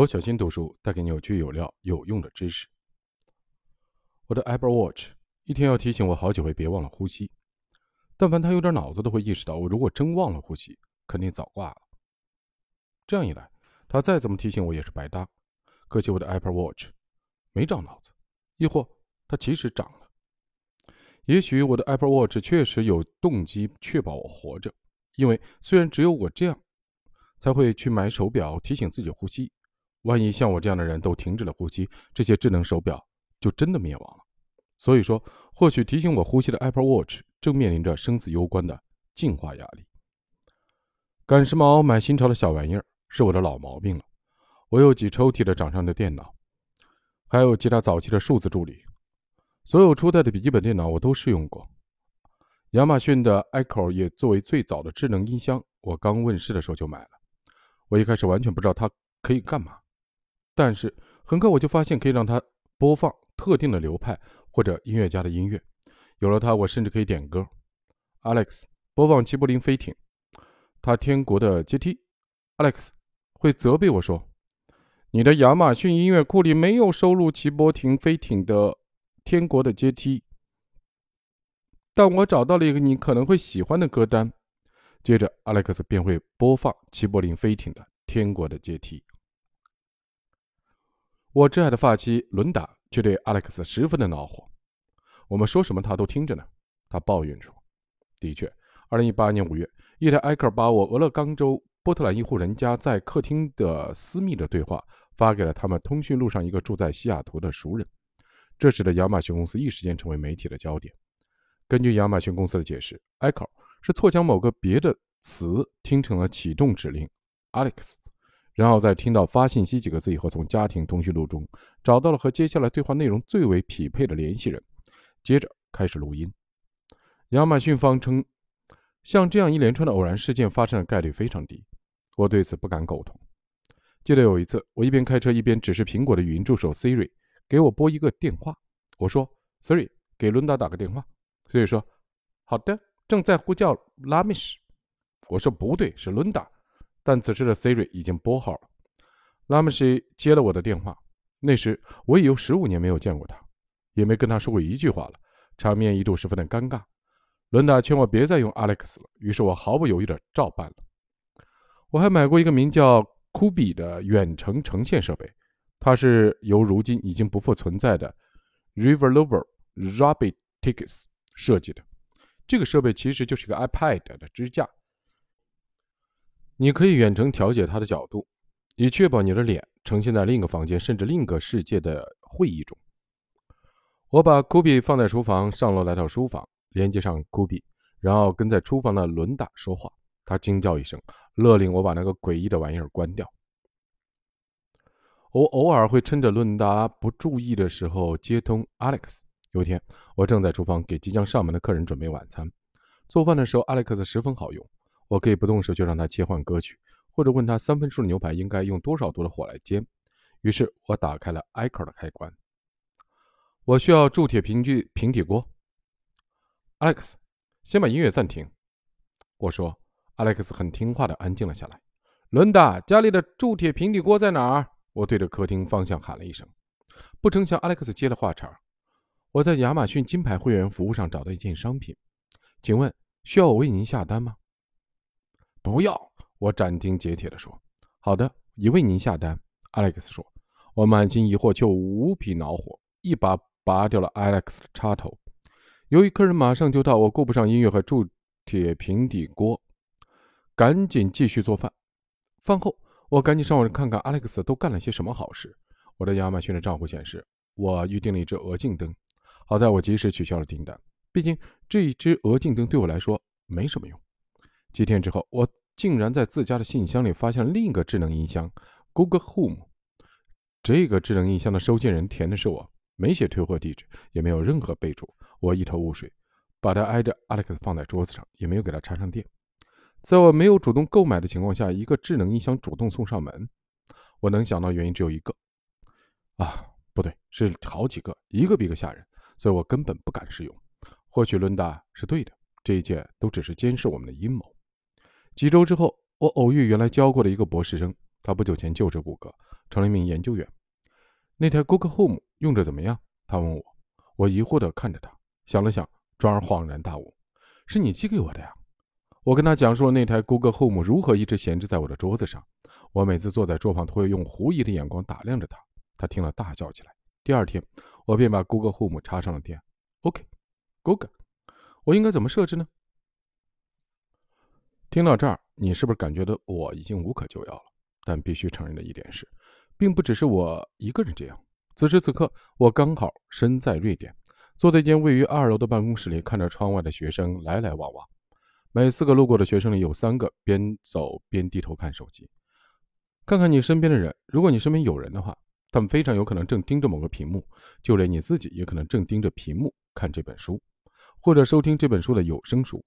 罗小新读书带给你有趣有料有用的知识。我的 Apple Watch 一天要提醒我好几回，别忘了呼吸。但凡他有点脑子，都会意识到我如果真忘了呼吸，肯定早挂了。这样一来，他再怎么提醒我也是白搭。可惜我的 Apple Watch 没长脑子，亦或它其实长了。也许我的 Apple Watch 确实有动机确保我活着，因为虽然只有我这样才会去买手表提醒自己呼吸。万一像我这样的人都停止了呼吸，这些智能手表就真的灭亡了。所以说，或许提醒我呼吸的 Apple Watch 正面临着生死攸关的进化压力。赶时髦买新潮的小玩意儿是我的老毛病了。我有几抽屉的掌上的电脑，还有其他早期的数字助理，所有初代的笔记本电脑我都试用过。亚马逊的 Echo 也作为最早的智能音箱，我刚问世的时候就买了。我一开始完全不知道它可以干嘛。但是很快我就发现可以让它播放特定的流派或者音乐家的音乐。有了它，我甚至可以点歌。Alex，播放齐柏林飞艇，他天国的阶梯。Alex 会责备我说：“你的亚马逊音乐库里没有收录齐柏林飞艇的天国的阶梯。”但我找到了一个你可能会喜欢的歌单。接着，Alex 便会播放齐柏林飞艇的天国的阶梯。我挚爱的发妻伦达却对 Alex 十分的恼火。我们说什么他都听着呢。他抱怨说：“的确，二零一八年五月，一台艾克把我俄勒冈州波特兰一户人家在客厅的私密的对话发给了他们通讯录上一个住在西雅图的熟人，这使得亚马逊公司一时间成为媒体的焦点。根据亚马逊公司的解释，，Echo 是错将某个别的词听成了启动指令 Alex。”然后在听到“发信息”几个字以后，从家庭通讯录中找到了和接下来对话内容最为匹配的联系人，接着开始录音。亚马逊方称，像这样一连串的偶然事件发生的概率非常低。我对此不敢苟同。记得有一次，我一边开车一边指示苹果的语音助手 Siri 给我拨一个电话。我说：“Siri，给伦达打个电话。”Siri 说：“好的，正在呼叫拉米什。”我说：“不对，是伦达。”但此时的 Siri 已经拨号了，拉姆西接了我的电话。那时我已有十五年没有见过他，也没跟他说过一句话了，场面一度十分的尴尬。伦达劝我别再用 Alex 了，于是我毫不犹豫地照办了。我还买过一个名叫 Kubi 的远程呈现设备，它是由如今已经不复存在的 Riverlover Robotics 设计的。这个设备其实就是个 iPad 的支架。你可以远程调节它的角度，以确保你的脸呈现在另一个房间甚至另一个世界的会议中。我把 Kubi 放在厨房，上楼来到书房，连接上 Kubi，然后跟在厨房的伦达说话。他惊叫一声，勒令我把那个诡异的玩意儿关掉。我偶尔会趁着伦达不注意的时候接通 Alex。有一天，我正在厨房给即将上门的客人准备晚餐，做饭的时候，Alex 十分好用。我可以不动手就让他切换歌曲，或者问他三分熟的牛排应该用多少度的火来煎。于是我打开了 Echo 的开关。我需要铸铁平具平底锅。Alex，先把音乐暂停。我说，Alex 很听话的安静了下来。伦达，家里的铸铁平底锅在哪儿？我对着客厅方向喊了一声。不成想，Alex 接了话茬：“我在亚马逊金牌会员服务上找到一件商品，请问需要我为您下单吗？”不要！我斩钉截铁地说：“好的，已为您下单。”Alex 说。我满心疑惑却无比恼火，一把拔掉了 Alex 的插头。由于客人马上就到，我顾不上音乐和铸铁平底锅，赶紧继续做饭。饭后，我赶紧上网看看 Alex 都干了些什么好事。我的亚马逊的账户显示，我预定了一只鹅颈灯。好在我及时取消了订单，毕竟这一只鹅颈灯对我来说没什么用。几天之后，我竟然在自家的信箱里发现了另一个智能音箱 Google Home。这个智能音箱的收件人填的是我，没写退货地址，也没有任何备注。我一头雾水，把它挨着 Alex 放在桌子上，也没有给它插上电。在我没有主动购买的情况下，一个智能音箱主动送上门，我能想到原因只有一个。啊，不对，是好几个，一个比一个吓人，所以我根本不敢试用。或许伦达是对的，这一切都只是监视我们的阴谋。几周之后，我偶遇原来教过的一个博士生，他不久前就职谷歌，成了一名研究员。那台 Google Home 用着怎么样？他问我。我疑惑地看着他，想了想，转而恍然大悟：“是你寄给我的呀！”我跟他讲述了那台 Google Home 如何一直闲置在我的桌子上。我每次坐在桌旁，都会用狐疑的眼光打量着他。他听了大叫起来。第二天，我便把 Google Home 插上了电。OK，Google，我应该怎么设置呢？听到这儿，你是不是感觉到我已经无可救药了？但必须承认的一点是，并不只是我一个人这样。此时此刻，我刚好身在瑞典，坐在一间位于二楼的办公室里，看着窗外的学生来来往往。每四个路过的学生里，有三个边走边低头看手机。看看你身边的人，如果你身边有人的话，他们非常有可能正盯着某个屏幕；就连你自己，也可能正盯着屏幕看这本书，或者收听这本书的有声书。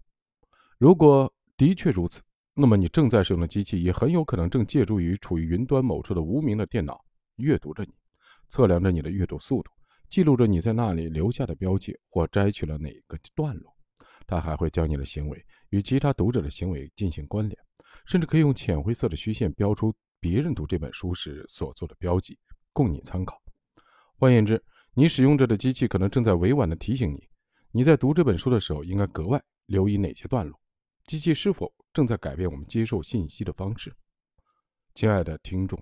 如果的确如此，那么你正在使用的机器，也很有可能正借助于处于云端某处的无名的电脑阅读着你。测量着你的阅读速度，记录着你在那里留下的标记或摘取了哪个段落。它还会将你的行为与其他读者的行为进行关联，甚至可以用浅灰色的虚线标出别人读这本书时所做的标记，供你参考。换言之，你使用着的机器可能正在委婉地提醒你，你在读这本书的时候应该格外留意哪些段落。机器是否正在改变我们接受信息的方式？亲爱的听众。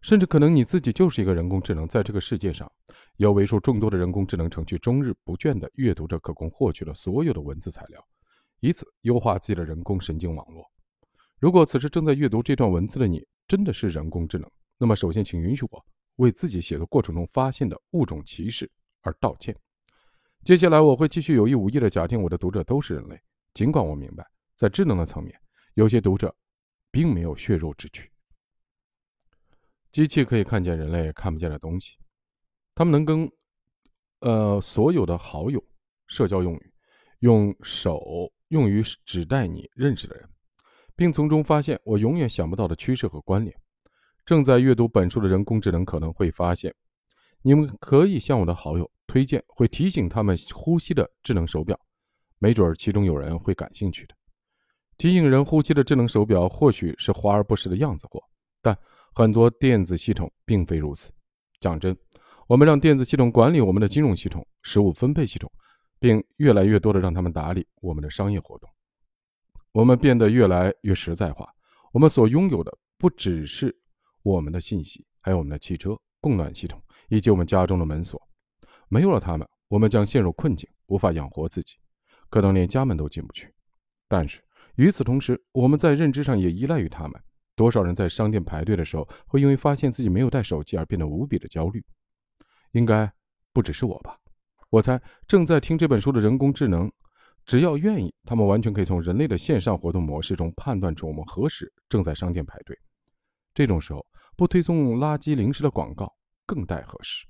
甚至可能你自己就是一个人工智能，在这个世界上，有为数众多的人工智能程序终日不倦地阅读着可供获取的所有的文字材料，以此优化自己的人工神经网络。如果此时正在阅读这段文字的你真的是人工智能，那么首先请允许我为自己写作过程中发现的物种歧视而道歉。接下来我会继续有意无意地假定我的读者都是人类，尽管我明白，在智能的层面，有些读者并没有血肉之躯。机器可以看见人类看不见的东西，他们能跟，呃，所有的好友社交用语，用手用于指代你认识的人，并从中发现我永远想不到的趋势和关联。正在阅读本书的人工智能可能会发现，你们可以向我的好友推荐会提醒他们呼吸的智能手表，没准儿其中有人会感兴趣的。提醒人呼吸的智能手表或许是华而不实的样子货，但。很多电子系统并非如此。讲真，我们让电子系统管理我们的金融系统、食物分配系统，并越来越多的让他们打理我们的商业活动。我们变得越来越实在化。我们所拥有的不只是我们的信息，还有我们的汽车、供暖系统以及我们家中的门锁。没有了它们，我们将陷入困境，无法养活自己，可能连家门都进不去。但是与此同时，我们在认知上也依赖于他们。多少人在商店排队的时候，会因为发现自己没有带手机而变得无比的焦虑？应该不只是我吧？我猜正在听这本书的人工智能，只要愿意，他们完全可以从人类的线上活动模式中判断出我们何时正在商店排队。这种时候，不推送垃圾零食的广告更待何时？